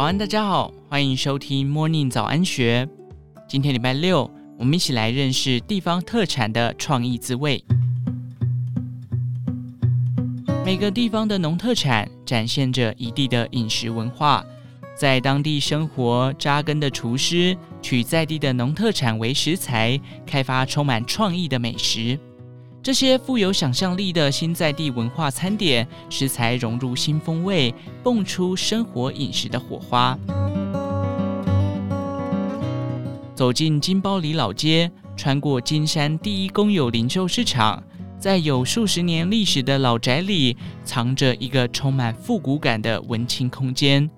早安，大家好，欢迎收听 Morning 早安学。今天礼拜六，我们一起来认识地方特产的创意滋味。每个地方的农特产展现着一地的饮食文化，在当地生活扎根的厨师取在地的农特产为食材，开发充满创意的美食。这些富有想象力的新在地文化餐点，食材融入新风味，蹦出生活饮食的火花。走进金包里老街，穿过金山第一公有零售市场，在有数十年历史的老宅里，藏着一个充满复古感的文青空间。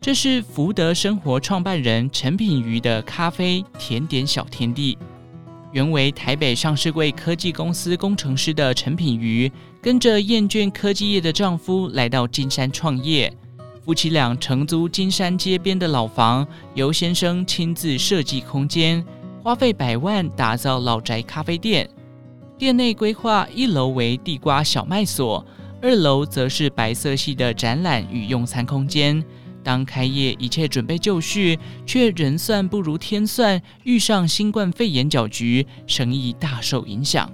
这是福德生活创办人陈品瑜的咖啡甜点小天地。原为台北上市柜科技公司工程师的陈品瑜，跟着厌倦科技业的丈夫来到金山创业。夫妻俩承租金山街边的老房，由先生亲自设计空间，花费百万打造老宅咖啡店。店内规划一楼为地瓜小卖所，二楼则是白色系的展览与用餐空间。当开业一切准备就绪，却人算不如天算，遇上新冠肺炎搅局，生意大受影响。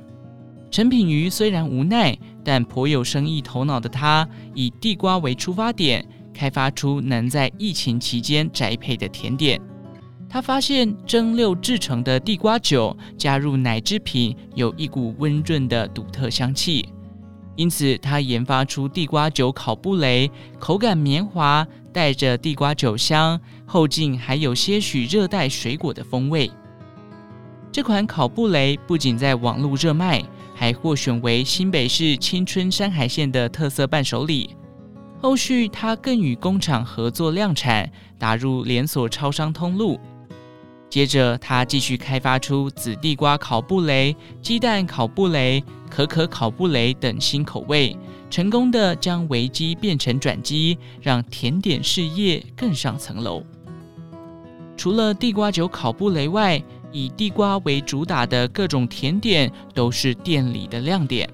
陈品瑜虽然无奈，但颇有生意头脑的他，以地瓜为出发点，开发出能在疫情期间宅配的甜点。他发现蒸馏制成的地瓜酒加入奶制品，有一股温润的独特香气。因此，他研发出地瓜酒烤布雷，口感绵滑，带着地瓜酒香，后劲还有些许热带水果的风味。这款烤布雷不仅在网络热卖，还获选为新北市青春山海线的特色伴手礼。后续，他更与工厂合作量产，打入连锁超商通路。接着，他继续开发出紫地瓜烤布蕾、鸡蛋烤布蕾、可可烤布蕾等新口味，成功的将危机变成转机，让甜点事业更上层楼。除了地瓜酒烤布雷外，以地瓜为主打的各种甜点都是店里的亮点，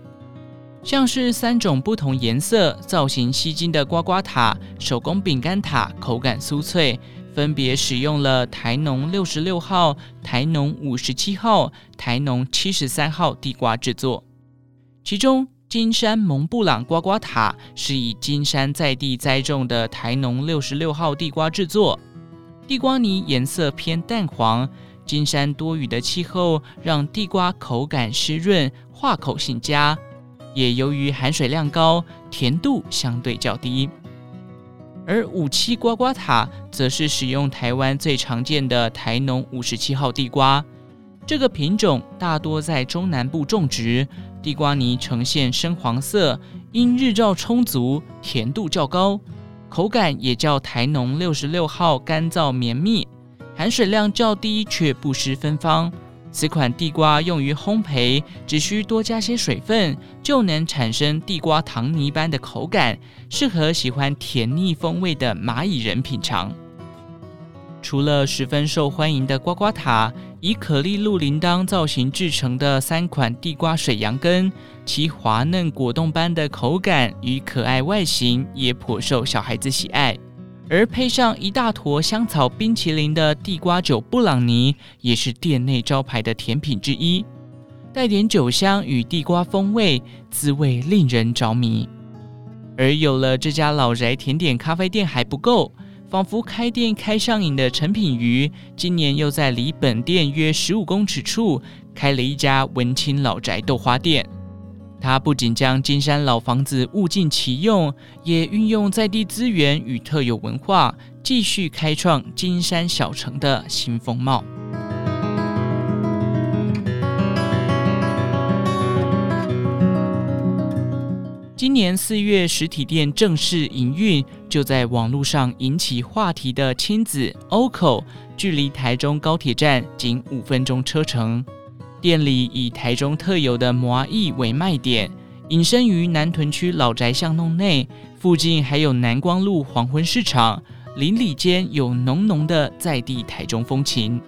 像是三种不同颜色、造型吸睛的瓜瓜塔、手工饼干塔，口感酥脆。分别使用了台农六十六号、台农五十七号、台农七十三号地瓜制作，其中金山蒙布朗瓜瓜塔是以金山在地栽种的台农六十六号地瓜制作，地瓜泥颜色偏淡黄，金山多雨的气候让地瓜口感湿润，化口性佳，也由于含水量高，甜度相对较低。而五七刮刮塔则是使用台湾最常见的台农五十七号地瓜，这个品种大多在中南部种植，地瓜泥呈现深黄色，因日照充足，甜度较高，口感也较台农六十六号干燥绵密，含水量较低却不失芬芳。此款地瓜用于烘焙，只需多加些水分，就能产生地瓜糖泥般的口感，适合喜欢甜腻风味的蚂蚁人品尝。除了十分受欢迎的刮刮塔，以可丽露铃铛造型制成的三款地瓜水杨根，其滑嫩果冻般的口感与可爱外形，也颇受小孩子喜爱。而配上一大坨香草冰淇淋的地瓜酒布朗尼，也是店内招牌的甜品之一，带点酒香与地瓜风味，滋味令人着迷。而有了这家老宅甜点咖啡店还不够，仿佛开店开上瘾的陈品妤，今年又在离本店约十五公尺处开了一家文青老宅豆花店。他不仅将金山老房子物尽其用，也运用在地资源与特有文化，继续开创金山小城的新风貌。今年四月，实体店正式营运，就在网络上引起话题的亲子 OCO，距离台中高铁站仅五分钟车程。店里以台中特有的麻艺为卖点，隐身于南屯区老宅巷弄内，附近还有南光路黄昏市场，邻里间有浓浓的在地台中风情。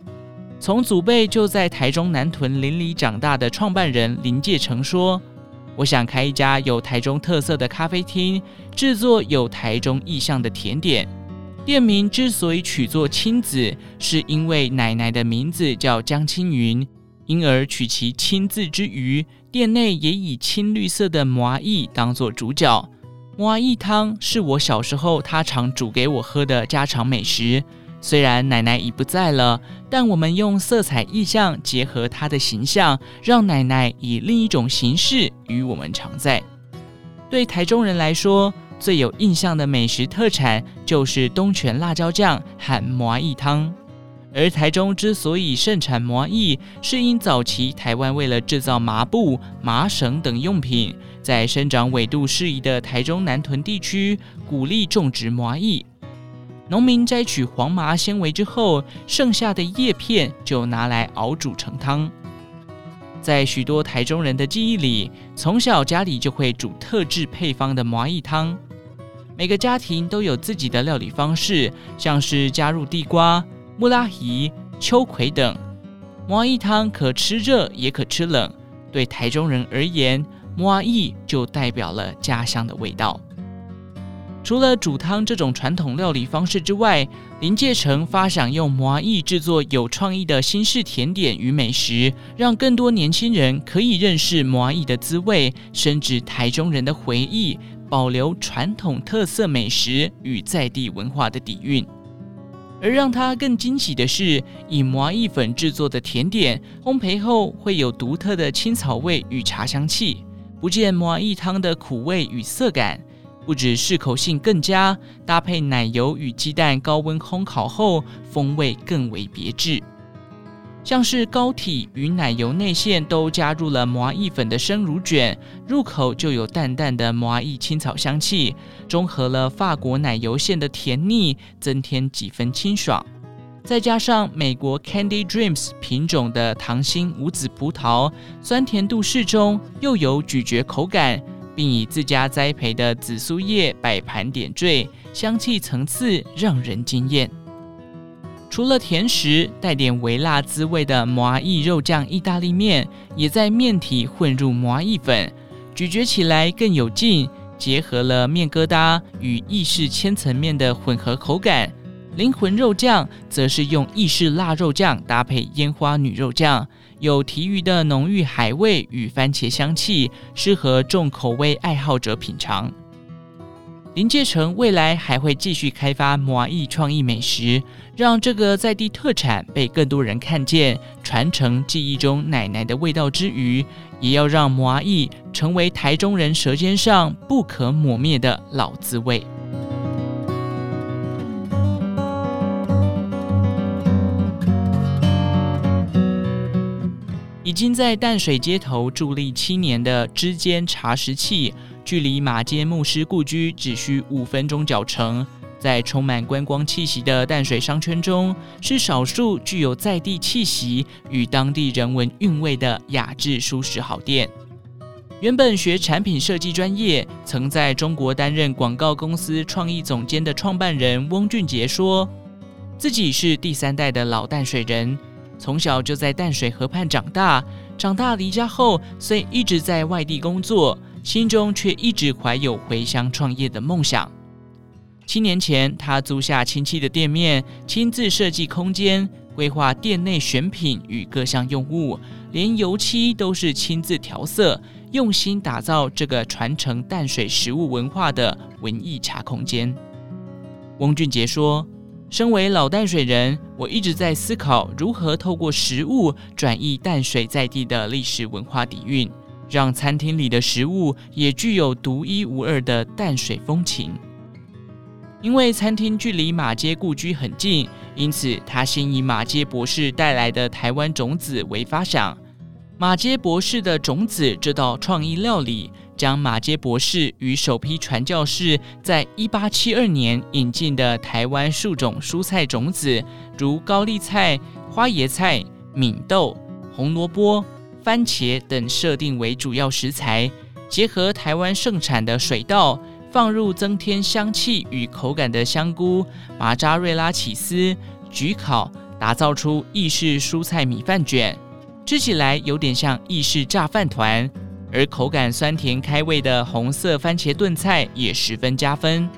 从祖辈就在台中南屯邻里长大的创办人林介成说：“我想开一家有台中特色的咖啡厅，制作有台中意象的甜点。”店名之所以取作亲子，是因为奶奶的名字叫江青云，因而取其青字之余，店内也以青绿色的麻薏当作主角。麻薏汤是我小时候他常煮给我喝的家常美食。虽然奶奶已不在了，但我们用色彩意象结合她的形象，让奶奶以另一种形式与我们常在。对台中人来说，最有印象的美食特产就是东泉辣椒酱和麻薏汤。而台中之所以盛产麻薏，是因早期台湾为了制造麻布、麻绳等用品，在生长纬度适宜的台中南屯地区鼓励种植麻薏。农民摘取黄麻纤维之后，剩下的叶片就拿来熬煮成汤。在许多台中人的记忆里，从小家里就会煮特制配方的麻薏汤。每个家庭都有自己的料理方式，像是加入地瓜、木拉鱼、秋葵等。麻薏汤可吃热也可吃冷。对台中人而言，麻薏就代表了家乡的味道。除了煮汤这种传统料理方式之外，临界城发想用麻薏制作有创意的新式甜点与美食，让更多年轻人可以认识麻薏的滋味，深植台中人的回忆，保留传统特色美食与在地文化的底蕴。而让它更惊喜的是，以麻意粉制作的甜点，烘焙后会有独特的青草味与茶香气，不见麻意汤的苦味与涩感。不止适口性更佳，搭配奶油与鸡蛋高温烘烤后，风味更为别致。像是糕体与奶油内馅都加入了麻薏粉的生乳卷，入口就有淡淡的麻薏青草香气，中和了法国奶油馅的甜腻，增添几分清爽。再加上美国 Candy Dreams 品种的糖心无籽葡萄，酸甜度适中，又有咀嚼口感。并以自家栽培的紫苏叶摆盘点缀，香气层次让人惊艳。除了甜食，带点微辣滋味的麻意肉酱意大利面，也在面体混入麻意粉，咀嚼起来更有劲，结合了面疙瘩与意式千层面的混合口感。灵魂肉酱则是用意式腊肉酱搭配烟花女肉酱。有提鱼的浓郁海味与番茄香气，适合重口味爱好者品尝。临界城未来还会继续开发麻薏创意美食，让这个在地特产被更多人看见，传承记忆中奶奶的味道之余，也要让麻薏成为台中人舌尖上不可磨灭的老滋味。已经在淡水街头伫立七年的知间茶食器，距离马街牧师故居只需五分钟脚程，在充满观光气息的淡水商圈中，是少数具有在地气息与当地人文韵味的雅致舒适好店。原本学产品设计专业，曾在中国担任广告公司创意总监的创办人翁俊杰说，自己是第三代的老淡水人。从小就在淡水河畔长大，长大离家后虽一直在外地工作，心中却一直怀有回乡创业的梦想。七年前，他租下亲戚的店面，亲自设计空间，规划店内选品与各项用物，连油漆都是亲自调色，用心打造这个传承淡水食物文化的文艺茶空间。翁俊杰说。身为老淡水人，我一直在思考如何透过食物转移淡水在地的历史文化底蕴，让餐厅里的食物也具有独一无二的淡水风情。因为餐厅距离马街故居很近，因此他先以马街博士带来的台湾种子为发想。马街博士的种子这道创意料理。将马街博士与首批传教士在一八七二年引进的台湾数种蔬菜种子，如高丽菜、花椰菜、敏豆、红萝卜、番茄等设定为主要食材，结合台湾盛产的水稻，放入增添香气与口感的香菇、马扎瑞拉起司，焗烤，打造出意式蔬菜米饭卷，吃起来有点像意式炸饭团。而口感酸甜开胃的红色番茄炖菜也十分加分。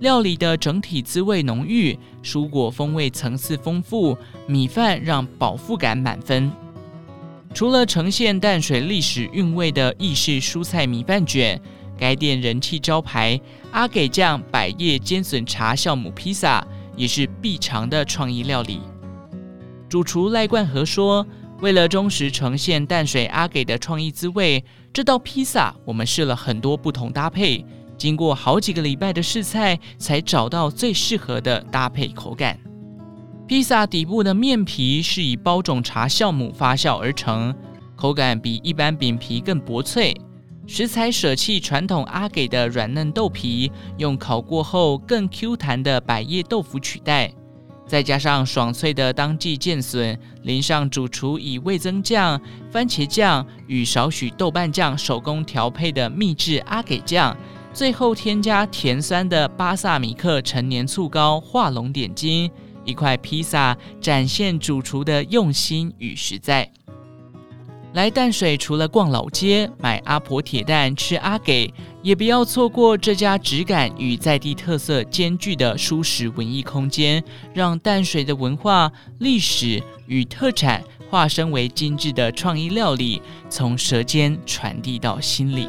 料理的整体滋味浓郁，蔬果风味层次丰富，米饭让饱腹感满分。除了呈现淡水历史韵味的意式蔬菜米饭卷，该店人气招牌阿给酱百叶煎笋茶酵母披萨也是必尝的创意料理。主厨赖冠和说：“为了忠实呈现淡水阿给的创意滋味，这道披萨我们试了很多不同搭配。”经过好几个礼拜的试菜，才找到最适合的搭配口感。披萨底部的面皮是以包种茶酵母发酵而成，口感比一般饼皮更薄脆。食材舍弃传统阿给的软嫩豆皮，用烤过后更 Q 弹的百叶豆腐取代，再加上爽脆的当季剑笋，淋上主厨以味噌酱、番茄酱与少许豆瓣酱手工调配的秘制阿给酱。最后添加甜酸的巴萨米克陈年醋膏，画龙点睛，一块披萨展现主厨的用心与实在。来淡水除了逛老街、买阿婆铁蛋、吃阿给，也不要错过这家质感与在地特色兼具的舒适文艺空间，让淡水的文化、历史与特产化身为精致的创意料理，从舌尖传递到心里。